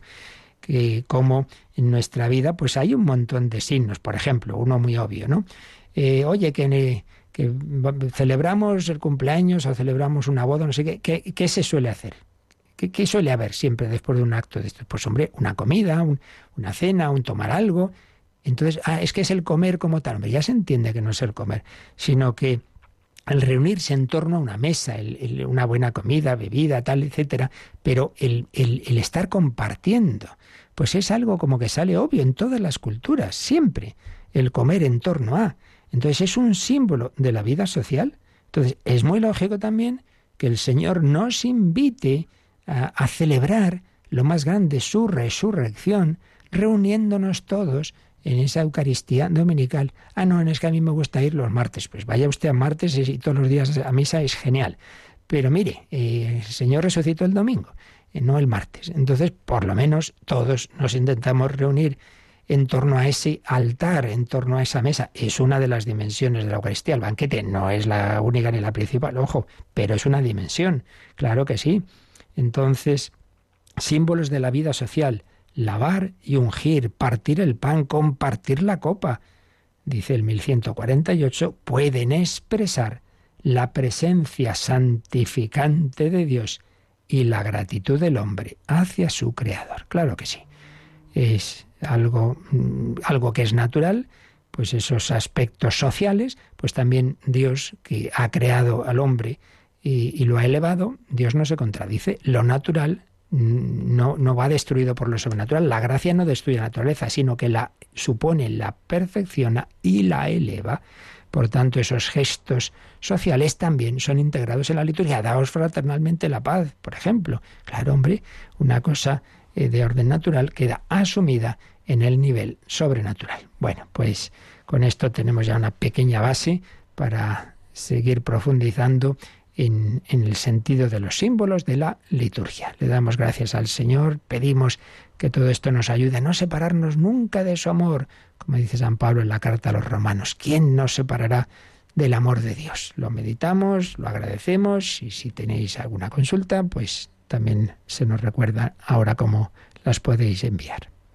que como en nuestra vida pues hay un montón de signos, por ejemplo, uno muy obvio, ¿no? Eh, oye, que, celebramos el cumpleaños o celebramos una boda, no sé qué, ¿qué, se suele hacer? ¿Qué, suele haber siempre después de un acto de esto? Pues hombre, una comida, una cena, un tomar algo. Entonces, ah, es que es el comer como tal. Hombre, ya se entiende que no es el comer, sino que al reunirse en torno a una mesa, una buena comida, bebida, tal, etcétera, pero el, el, estar compartiendo, pues es algo como que sale obvio en todas las culturas, siempre, el comer en torno a. Entonces es un símbolo de la vida social. Entonces es muy lógico también que el Señor nos invite a, celebrar lo más grande, su resurrección, reuniéndonos todos en esa Eucaristía dominical. Ah, no, es que a mí me gusta ir los martes. Pues vaya usted a martes y todos los días a misa es genial. Pero mire, eh, el Señor resucitó el domingo, eh, no el martes. Entonces, por lo menos todos nos intentamos reunir en torno a ese altar, en torno a esa mesa. Es una de las dimensiones de la Eucaristía. El banquete no es la única ni la principal, ojo, pero es una dimensión, claro que sí. Entonces, símbolos de la vida social, lavar y ungir, partir el pan, compartir la copa, dice el 1148, pueden expresar la presencia santificante de Dios y la gratitud del hombre hacia su creador. Claro que sí. Es algo, mm, algo que es natural, pues esos aspectos sociales, pues también Dios que ha creado al hombre y, y, lo ha elevado, Dios no se contradice. Lo natural no, no va destruido por lo sobrenatural. La gracia no destruye la naturaleza, sino que la supone, la perfecciona y la eleva. Por tanto, esos gestos sociales también son integrados en la liturgia. Daos fraternalmente la paz, por ejemplo. Claro, hombre, una cosa eh, de orden natural queda asumida en el nivel sobrenatural. Bueno, pues con esto tenemos ya una pequeña base para seguir profundizando en, el sentido de los símbolos de la liturgia. Le damos gracias al Señor, pedimos que todo esto nos ayude a no separarnos nunca de su amor, como dice San Pablo en la carta a los romanos. ¿Quién nos separará del amor de Dios? Lo meditamos, lo agradecemos y si tenéis alguna consulta, pues también se nos recuerda ahora cómo las podéis enviar.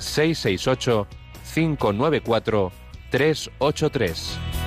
668 594 383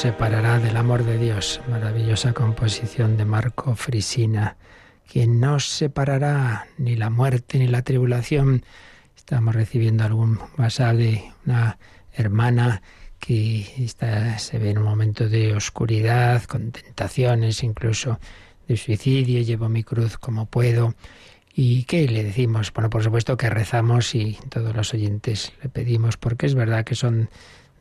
separará del amor de Dios? Maravillosa composición de Marco Frisina. ¿Quién nos separará? Ni la muerte ni la tribulación. Estamos recibiendo algún WhatsApp de una hermana que está, se ve en un momento de oscuridad, con tentaciones, incluso de suicidio. Llevo mi cruz como puedo. ¿Y qué le decimos? Bueno, por supuesto que rezamos y todos los oyentes le pedimos, porque es verdad que son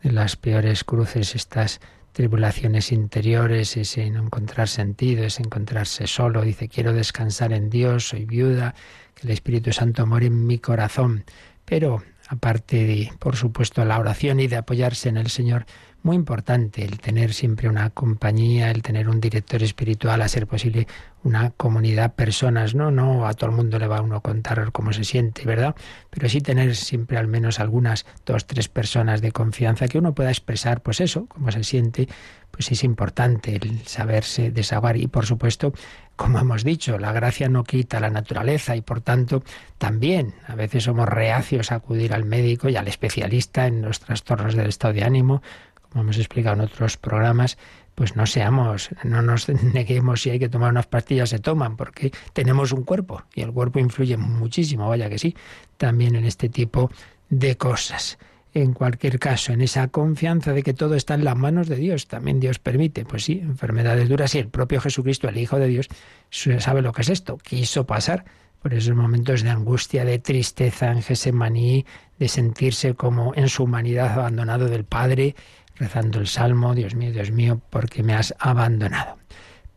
de las peores cruces estas tribulaciones interiores, ese no encontrar sentido, es encontrarse solo. Dice, quiero descansar en Dios, soy viuda, que el Espíritu Santo more en mi corazón. Pero aparte de, por supuesto, la oración y de apoyarse en el Señor, muy importante el tener siempre una compañía, el tener un director espiritual, a ser posible una comunidad, personas, no, no a todo el mundo le va a uno contar cómo se siente, ¿verdad? Pero sí tener siempre al menos algunas dos, tres personas de confianza que uno pueda expresar, pues eso, cómo se siente, pues es importante el saberse desahogar y por supuesto como hemos dicho, la gracia no quita la naturaleza y por tanto también a veces somos reacios a acudir al médico y al especialista en los trastornos del estado de ánimo, como hemos explicado en otros programas, pues no seamos, no nos neguemos si hay que tomar unas pastillas, se toman, porque tenemos un cuerpo y el cuerpo influye muchísimo, vaya que sí, también en este tipo de cosas. En cualquier caso, en esa confianza de que todo está en las manos de Dios, también Dios permite, pues sí, enfermedades duras y el propio Jesucristo, el Hijo de Dios, sabe lo que es esto, quiso pasar por esos momentos de angustia, de tristeza en Gesemaní, de sentirse como en su humanidad abandonado del Padre, rezando el Salmo, Dios mío, Dios mío, porque me has abandonado.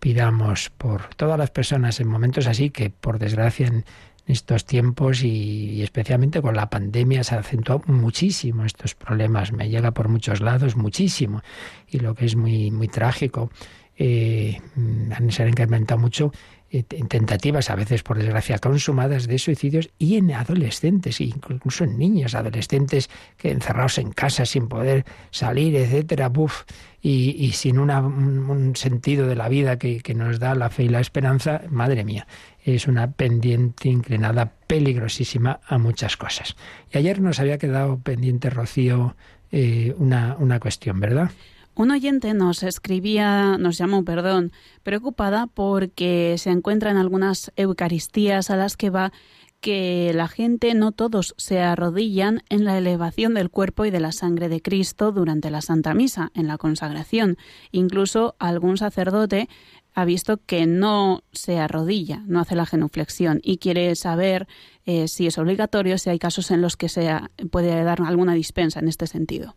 Pidamos por todas las personas en momentos así que, por desgracia, en estos tiempos y, especialmente con la pandemia se ha acentuado muchísimo estos problemas. Me llega por muchos lados muchísimo. Y lo que es muy, muy trágico, eh, se han incrementado mucho eh, tentativas, a veces por desgracia consumadas, de suicidios y en adolescentes, incluso en niños, adolescentes que encerrados en casa sin poder salir, etcétera, buf, y, sin un sentido de la vida que, que nos da la fe y la esperanza, madre mía, es una pendiente inclinada peligrosísima a muchas cosas. Y ayer nos había quedado pendiente, Rocío, eh, una, una cuestión, ¿verdad? Un oyente nos escribía, nos llamó, perdón, preocupada porque se encuentra en algunas Eucaristías a las que va que la gente, no todos, se arrodillan en la elevación del cuerpo y de la sangre de Cristo durante la Santa Misa, en la consagración. Incluso algún sacerdote ha visto que no se arrodilla, no hace la genuflexión y quiere saber eh, si es obligatorio, si hay casos en los que se puede dar alguna dispensa en este sentido.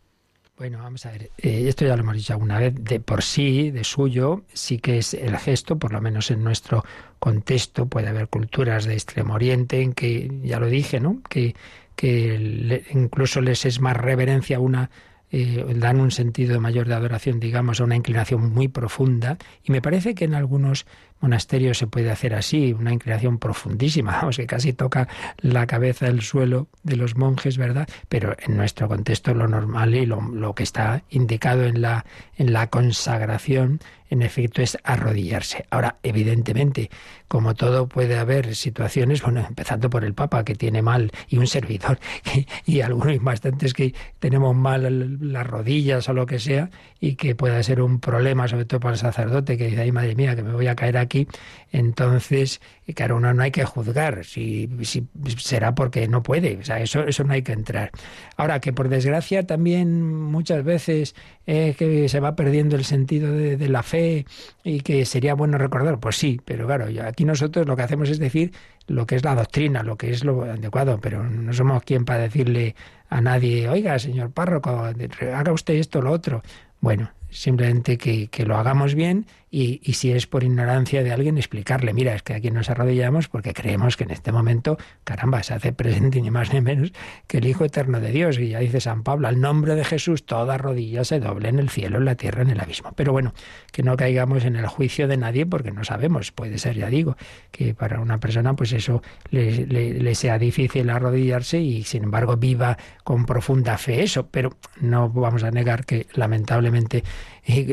Bueno, vamos a ver, eh, esto ya lo hemos dicho alguna vez, de por sí, de suyo, sí que es el gesto, por lo menos en nuestro contexto, puede haber culturas de Extremo Oriente en que, ya lo dije, ¿no? Que, que incluso les es más reverencia una eh, dan un sentido mayor de adoración, digamos, a una inclinación muy profunda. Y me parece que en algunos monasterios se puede hacer así, una inclinación profundísima, vamos, que casi toca la cabeza del suelo de los monjes, ¿verdad? Pero en nuestro contexto lo normal y lo, lo que está indicado en la, en la consagración en efecto es arrodillarse. Ahora, evidentemente, como todo puede haber situaciones, bueno, empezando por el Papa que tiene mal y un servidor y algunos bastantes que tenemos mal las rodillas o lo que sea y que pueda ser un problema, sobre todo para el sacerdote que dice, ay madre mía, que me voy a caer aquí, entonces, claro, uno no hay que juzgar, si, si será porque no puede, o sea, eso, eso no hay que entrar. Ahora, que por desgracia también muchas veces eh, que se va perdiendo el sentido de, la fe, y que sería bueno recordar, pues sí, pero claro, aquí nosotros lo que hacemos es decir lo que es la doctrina, lo que es lo adecuado, pero no somos quien para decirle a nadie, oiga, señor párroco, haga usted esto, lo otro. Bueno, simplemente que, que lo hagamos bien y, y, si es por ignorancia de alguien, explicarle, mira, es que aquí nos arrodillamos porque creemos que en este momento, caramba, se hace presente ni más ni menos que el Hijo Eterno de Dios. Y ya dice San Pablo, al nombre de Jesús toda rodilla se doble en el cielo, en la tierra, en el abismo. Pero bueno, que no caigamos en el juicio de nadie porque no sabemos, puede ser, ya digo, que para una persona pues eso le, sea difícil arrodillarse y sin embargo viva con profunda fe eso, pero no vamos a negar que lamentablemente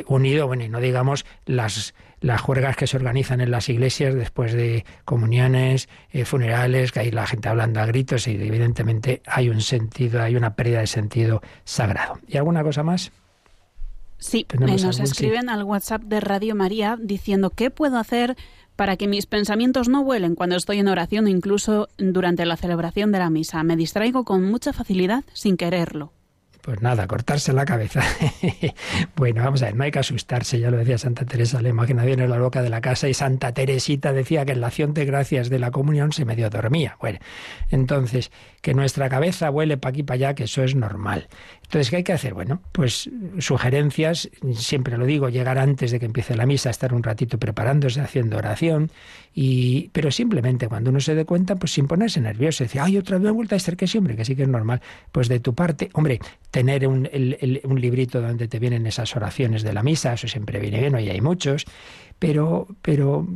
unido, bueno, y no digamos las las juergas que se organizan en las iglesias después de comuniones, eh, funerales, que hay la gente hablando a gritos y evidentemente hay un sentido, hay una pérdida de sentido sagrado. ¿Y alguna cosa más? Sí, nos escriben al WhatsApp de Radio María diciendo qué puedo hacer para que mis pensamientos no vuelen cuando estoy en oración o incluso durante la celebración de la misa. Me distraigo con mucha facilidad sin quererlo. Pues nada, cortarse la cabeza. bueno, vamos a ver, no hay que asustarse, ya lo decía Santa Teresa, la imaginación en la boca de la casa y Santa Teresita decía que en la acción de gracias de la comunión se medio dormía. Bueno, entonces, que nuestra cabeza vuele para aquí para allá, que eso es normal. Entonces, ¿qué hay que hacer? Bueno, pues sugerencias, siempre lo digo, llegar antes de que empiece la misa, estar un ratito preparándose, haciendo oración, y, pero simplemente cuando uno se dé cuenta, pues sin ponerse nervioso, decir, ay, otra vez vuelta a estar que sí, hombre, que sí que es normal. Pues de tu parte, hombre, tener un, un librito donde te vienen esas oraciones de la misa, eso siempre viene bien, hoy hay muchos, pero, pero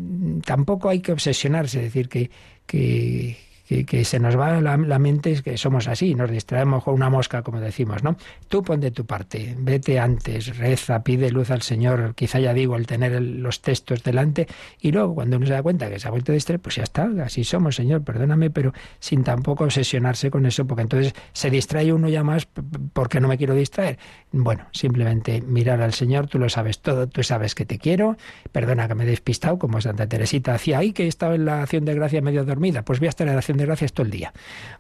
tampoco hay que obsesionarse, decir que, que, que, se nos va la, mente es que somos así, nos distraemos con una mosca, como decimos, ¿no? Tú pon de tu parte, vete antes, reza, pide luz al Señor, quizá ya digo, el tener los textos delante, y luego cuando uno se da cuenta que se ha vuelto a distraer, pues ya está, así somos, Señor, perdóname, pero sin tampoco obsesionarse con eso, porque entonces se distrae uno ya más porque no me quiero distraer. Bueno, simplemente mirar al Señor, tú lo sabes todo, tú sabes que te quiero, perdona que me he despistado, como Santa Teresita hacía ahí, que estaba en la acción de gracia medio dormida, pues voy a estar en la acción gracias todo el día.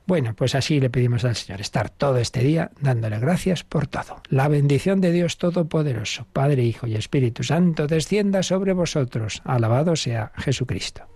Bueno, pues así le pedimos al Señor estar todo este día dándole gracias por todo. La bendición de Dios Todopoderoso, Padre, Hijo y Espíritu Santo, descienda sobre vosotros. Alabado sea Jesucristo.